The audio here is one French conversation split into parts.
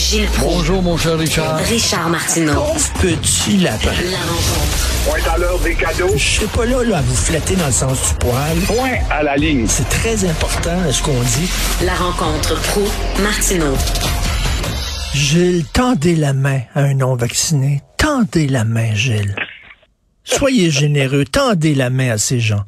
Gilles Proulx. Bonjour, mon cher Richard. Richard Martineau. Pauvre petit lapin. La rencontre. Point à l'heure des cadeaux. Je serai pas là, là à vous flatter dans le sens du poil. Point à la ligne. C'est très important ce qu'on dit. La rencontre pro martineau Gilles, tendez la main à un non-vacciné. Tendez la main, Gilles. Soyez généreux. Tendez la main à ces gens.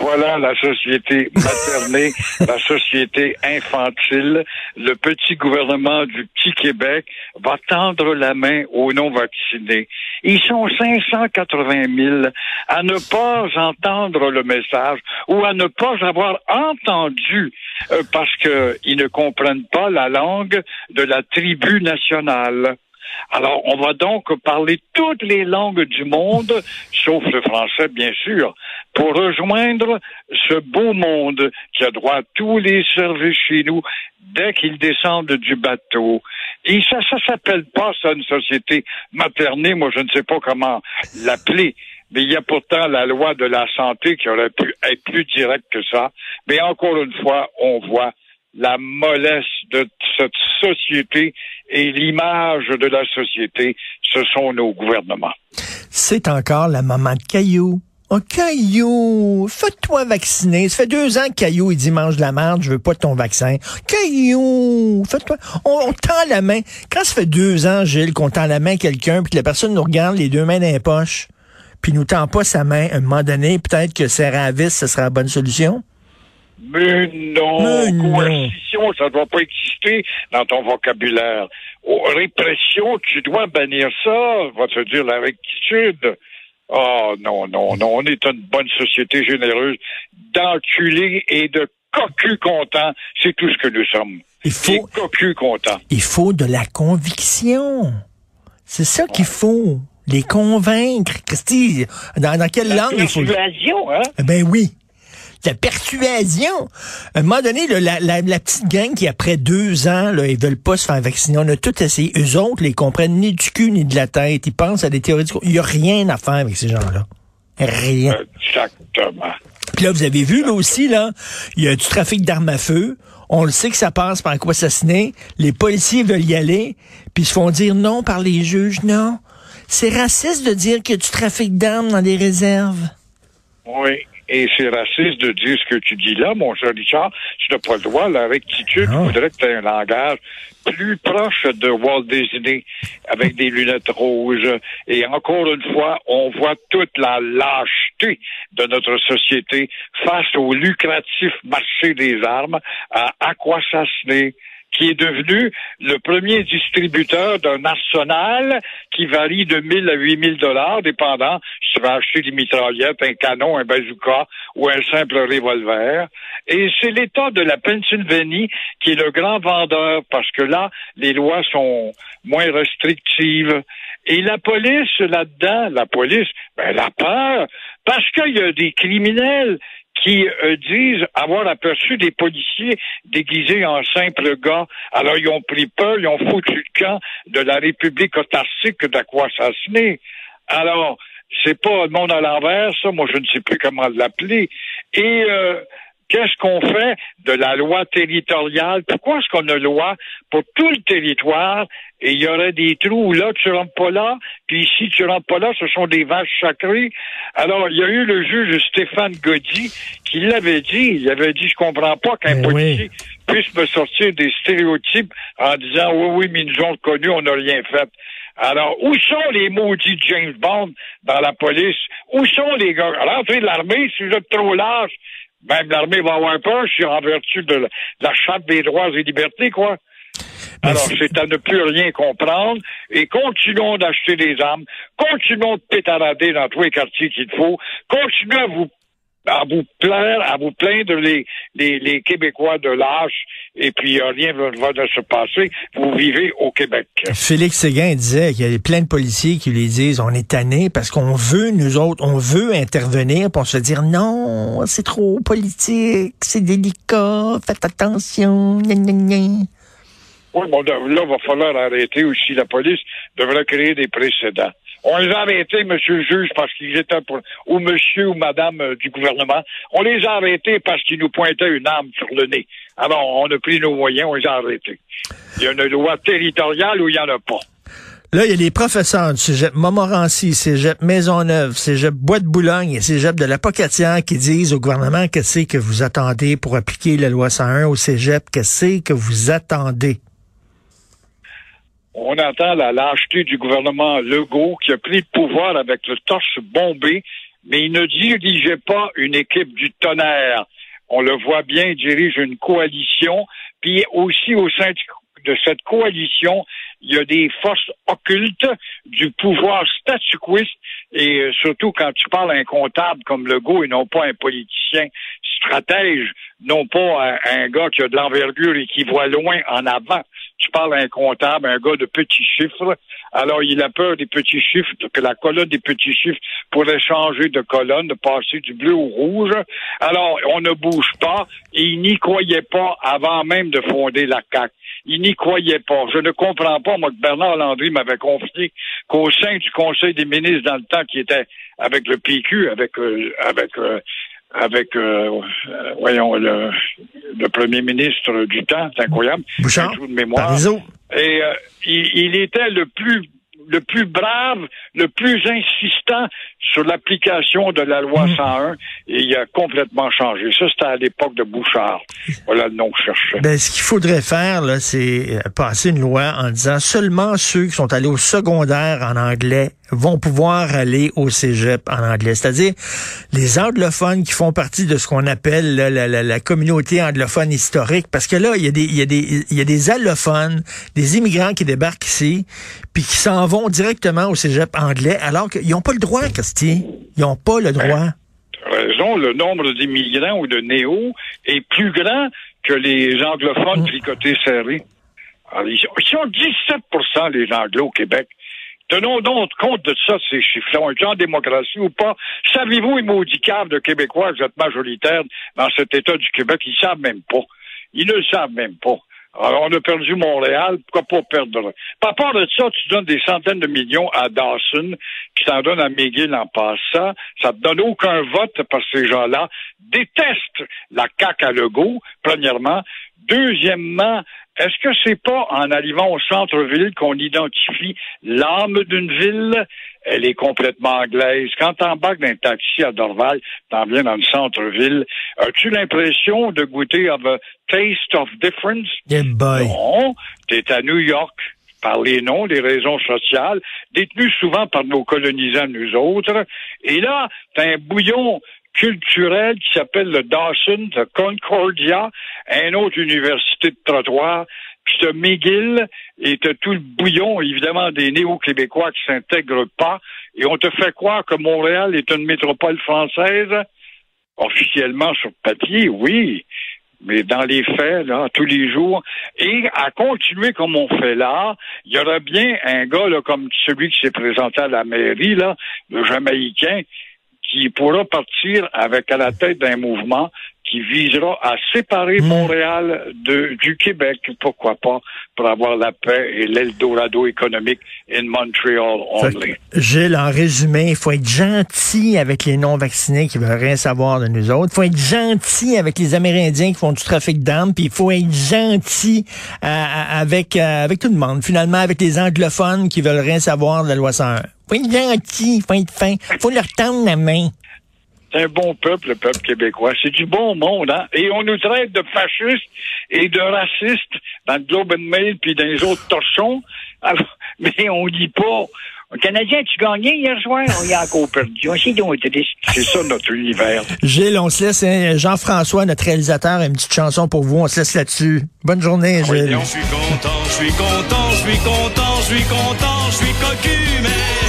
Voilà la société maternée, la société infantile. Le petit gouvernement du petit Québec va tendre la main aux non-vaccinés. Ils sont 580 000 à ne pas entendre le message ou à ne pas avoir entendu euh, parce qu'ils ne comprennent pas la langue de la tribu nationale. Alors, on va donc parler toutes les langues du monde, sauf le français, bien sûr, pour rejoindre ce beau monde qui a droit à tous les services chez nous dès qu'ils descendent du bateau. Et ça, ça s'appelle pas ça une société maternée, moi je ne sais pas comment l'appeler. Mais il y a pourtant la loi de la santé qui aurait pu être plus directe que ça. Mais encore une fois, on voit la mollesse de cette société et l'image de la société, ce sont nos gouvernements. C'est encore la maman de Caillou. Oh, Caillou, fais-toi vacciner. Ça fait deux ans que Caillou, il dit mange de la merde, je veux pas ton vaccin. Caillou, fais-toi. On, on tend la main. Quand ça fait deux ans, Gilles, qu'on tend la main à quelqu'un, puis que la personne nous regarde les deux mains dans les poches, puis nous tend pas sa main, à un moment donné, peut-être que serrer à vis, ce sera la bonne solution? Mais non, Mais non. coercition, ça ne doit pas exister dans ton vocabulaire. Oh, répression, tu dois bannir ça, va te dire la rectitude. Oh non, non, non, on est une bonne société généreuse d'enculés et de cocus contents. C'est tout ce que nous sommes. Il faut, Des cocus contents. il faut de la conviction. C'est ça qu'il faut. Les convaincre. Christy, dans, dans quelle langue il faut... Persuasion, hein? Eh Ben oui. La persuasion. À un moment donné, là, la, la, la petite gang qui, après deux ans, là, ils veulent pas se faire vacciner, on a tout essayé. Eux autres, ils comprennent ni du cul ni de la tête. Ils pensent à des théories du... Il y a rien à faire avec ces gens-là. Rien. Exactement. Puis là, vous avez vu, là aussi, là, il y a du trafic d'armes à feu. On le sait que ça passe par quoi assassiner. Les policiers veulent y aller, puis ils se font dire non par les juges. Non. C'est raciste de dire qu'il y a du trafic d'armes dans les réserves. Oui. Et c'est raciste de dire ce que tu dis là, mon cher Richard. Tu n'as pas le droit, la rectitude. Il faudrait que tu aies un langage plus proche de Walt Disney, avec des lunettes rouges. Et encore une fois, on voit toute la lâcheté de notre société face au lucratif marché des armes à Aquasasné qui est devenu le premier distributeur d'un arsenal qui varie de 1000 à 8000 dollars, dépendant si tu vas acheter des mitraillettes, un canon, un bazooka ou un simple revolver. Et c'est l'État de la Pennsylvanie qui est le grand vendeur parce que là, les lois sont moins restrictives. Et la police, là-dedans, la police, ben, elle a peur parce qu'il y a des criminels qui euh, disent avoir aperçu des policiers déguisés en simples gars. Alors, ils ont pris peur, ils ont foutu le camp de la République autarcique d'Aquasasné. Alors, c'est pas le monde à l'envers, ça, moi je ne sais plus comment l'appeler. Et euh, qu'est-ce qu'on fait de la loi territoriale? Pourquoi est-ce qu'on a loi pour tout le territoire et il y aurait des trous où là, tu rentres pas là, puis ici, tu rentres pas là, ce sont des vaches sacrées? Alors, il y a eu le juge Stéphane Goddy qui l'avait dit. Il avait dit, je comprends pas qu'un Mais policier puisse me sortir des stéréotypes en disant, oui, oui, mais ils nous ont connus, on n'a rien fait. Alors, où sont les maudits James Bond dans la police? Où sont les gars? À l'entrée de l'armée, si vous êtes trop lâche, même l'armée va avoir peur, en vertu de la, de la Charte des droits et libertés, quoi. Mais Alors, c'est- c'est à ne plus rien comprendre. Et continuons d'acheter des armes, continuons de pétarader dans tous les quartiers qu'il faut, continuons à vous à vous plaindre, à vous plaindre les, les, les Québécois de lâche et puis euh, rien ne va de se passer. Vous vivez au Québec. Félix Séguin disait qu'il y a plein de policiers qui lui disent on est tanné parce qu'on veut, nous autres, on veut intervenir pour se dire non, c'est trop politique, c'est délicat, faites attention, gna, gna, gna. Oui, bon, là, il va falloir arrêter aussi. La police devrait créer des précédents. On les a arrêtés, monsieur le juge, parce qu'ils étaient pour, ou monsieur ou madame euh, du gouvernement. On les a arrêtés parce qu'ils nous pointaient une arme sur le nez. Alors, on a pris nos moyens, on les a arrêtés. Il y a une loi territoriale où il n'y en a pas. Là, il y a les professeurs du cégep Montmorency, cégep Maisonneuve, cégep Bois de Boulogne et cégep de la Pocatière qui disent au gouvernement que c'est que vous attendez pour appliquer la loi 101 au cégep, que c'est que vous attendez. On entend la lâcheté du gouvernement Legault qui a pris le pouvoir avec le torse bombé, mais il ne dirigeait pas une équipe du tonnerre. On le voit bien, il dirige une coalition, puis aussi au sein de cette coalition, il y a des forces occultes du pouvoir statuquiste et euh, surtout quand tu parles à un comptable comme Legault et non pas un politicien stratège, non pas un, gars qui a de l'envergure et qui voit loin en avant. Tu parles à un comptable, un gars de petits chiffres. Alors, il a peur des petits chiffres, que la colonne des petits chiffres pourrait changer de colonne, de passer du bleu au rouge. Alors, on ne bouge pas et il n'y croyait pas avant même de fonder la CAC. Il n'y croyait pas. Je ne comprends pas, moi, que Bernard Landry m'avait confié qu'au sein du Conseil des ministres dans le temps qui était avec le PQ, avec euh, avec euh, avec, euh, euh, voyons, le, le, premier ministre du temps, c'est incroyable. Bouchard, de mémoire. Et euh, il, il, était le plus le plus brave, le plus insistant sur l'application de la loi 101 mm. et il a complètement changé. Ça, c'était à l'époque de Bouchard. Voilà le nom que je cherchais. Ben, ce qu'il faudrait faire, là, c'est euh, passer une loi en disant seulement ceux qui sont allés au secondaire en anglais vont pouvoir aller au cégep en anglais. C'est-à-dire les anglophones qui font partie de ce qu'on appelle la, la, la, communauté anglophone historique. Parce que là, il y, a des, il, y a des, il y a des allophones, des immigrants qui débarquent ici, puis qui s'en vont directement au cégep anglais, alors qu'ils n'ont pas le droit, Ils n'ont pas le droit. Ben, raison, le nombre d'immigrants ou de néo est plus grand que les anglophones mm. tricotés serrés. ils, sont 17% les anglos au Québec. Tenons donc compte de ça, ces chiffres-là. On est en démocratie ou pas? Savez-vous, les maudits caves de Québécois, vous êtes majoritaires dans cet État du Québec, ils savent même pas. Ils ne le savent même pas. Alors, on a perdu Montréal, pourquoi pas perdre? Par rapport de ça, tu donnes des centaines de millions à Dawson, qui t'en donne à McGill en passant. Ça te donne aucun vote parce que ces gens-là détestent la CAQ à Legault, premièrement. Deuxièmement, est-ce que c'est pas en arrivant au centre-ville qu'on identifie l'âme d'une ville? Elle est complètement anglaise. Quand t'embarques d'un taxi à Dorval, t'en viens dans le centre-ville, as-tu l'impression de goûter à the taste of difference? Yeah, boy. Non, t'es à New York par les noms, les raisons sociales, détenues souvent par nos colonisants, nous autres. Et là, t'as un bouillon culturel qui s'appelle le Dawson de Concordia, une autre université de trottoir, puis t'as McGill et tout le bouillon, évidemment, des néo-québécois qui s'intègrent pas, et on te fait croire que Montréal est une métropole française. Officiellement, sur papier, oui, mais dans les faits, là, tous les jours, et à continuer comme on fait là, il y aura bien un gars là, comme celui qui s'est présenté à la mairie, là, le Jamaïcain, qui pourra partir avec à la tête d'un mouvement qui visera à séparer hmm. Montréal de, du Québec, pourquoi pas, pour avoir la paix et l'Eldorado économique in Montreal only. Gilles, en résumé, il faut être gentil avec les non-vaccinés qui veulent rien savoir de nous autres. Il faut être gentil avec les Amérindiens qui font du trafic d'armes, puis il faut être gentil euh, avec, euh, avec tout le monde. Finalement, avec les anglophones qui veulent rien savoir de la loi 101. Faut être gentil, faut être fin, faut leur tendre la main. C'est un bon peuple, le peuple québécois. C'est du bon monde, hein? Et on nous traite de fascistes et de racistes dans le Globe and Mail puis dans les autres torchons. Alors, mais on dit pas. Le Canadien, tu gagnais hier soir? On y a encore perdu. Donc triste. C'est ça notre univers. Gilles, on se laisse. Hein, Jean-François, notre réalisateur, a une petite chanson pour vous. On se laisse là-dessus. Bonne journée, Gilles. je suis content, je suis content, je suis content, je suis content, je suis cocu, mais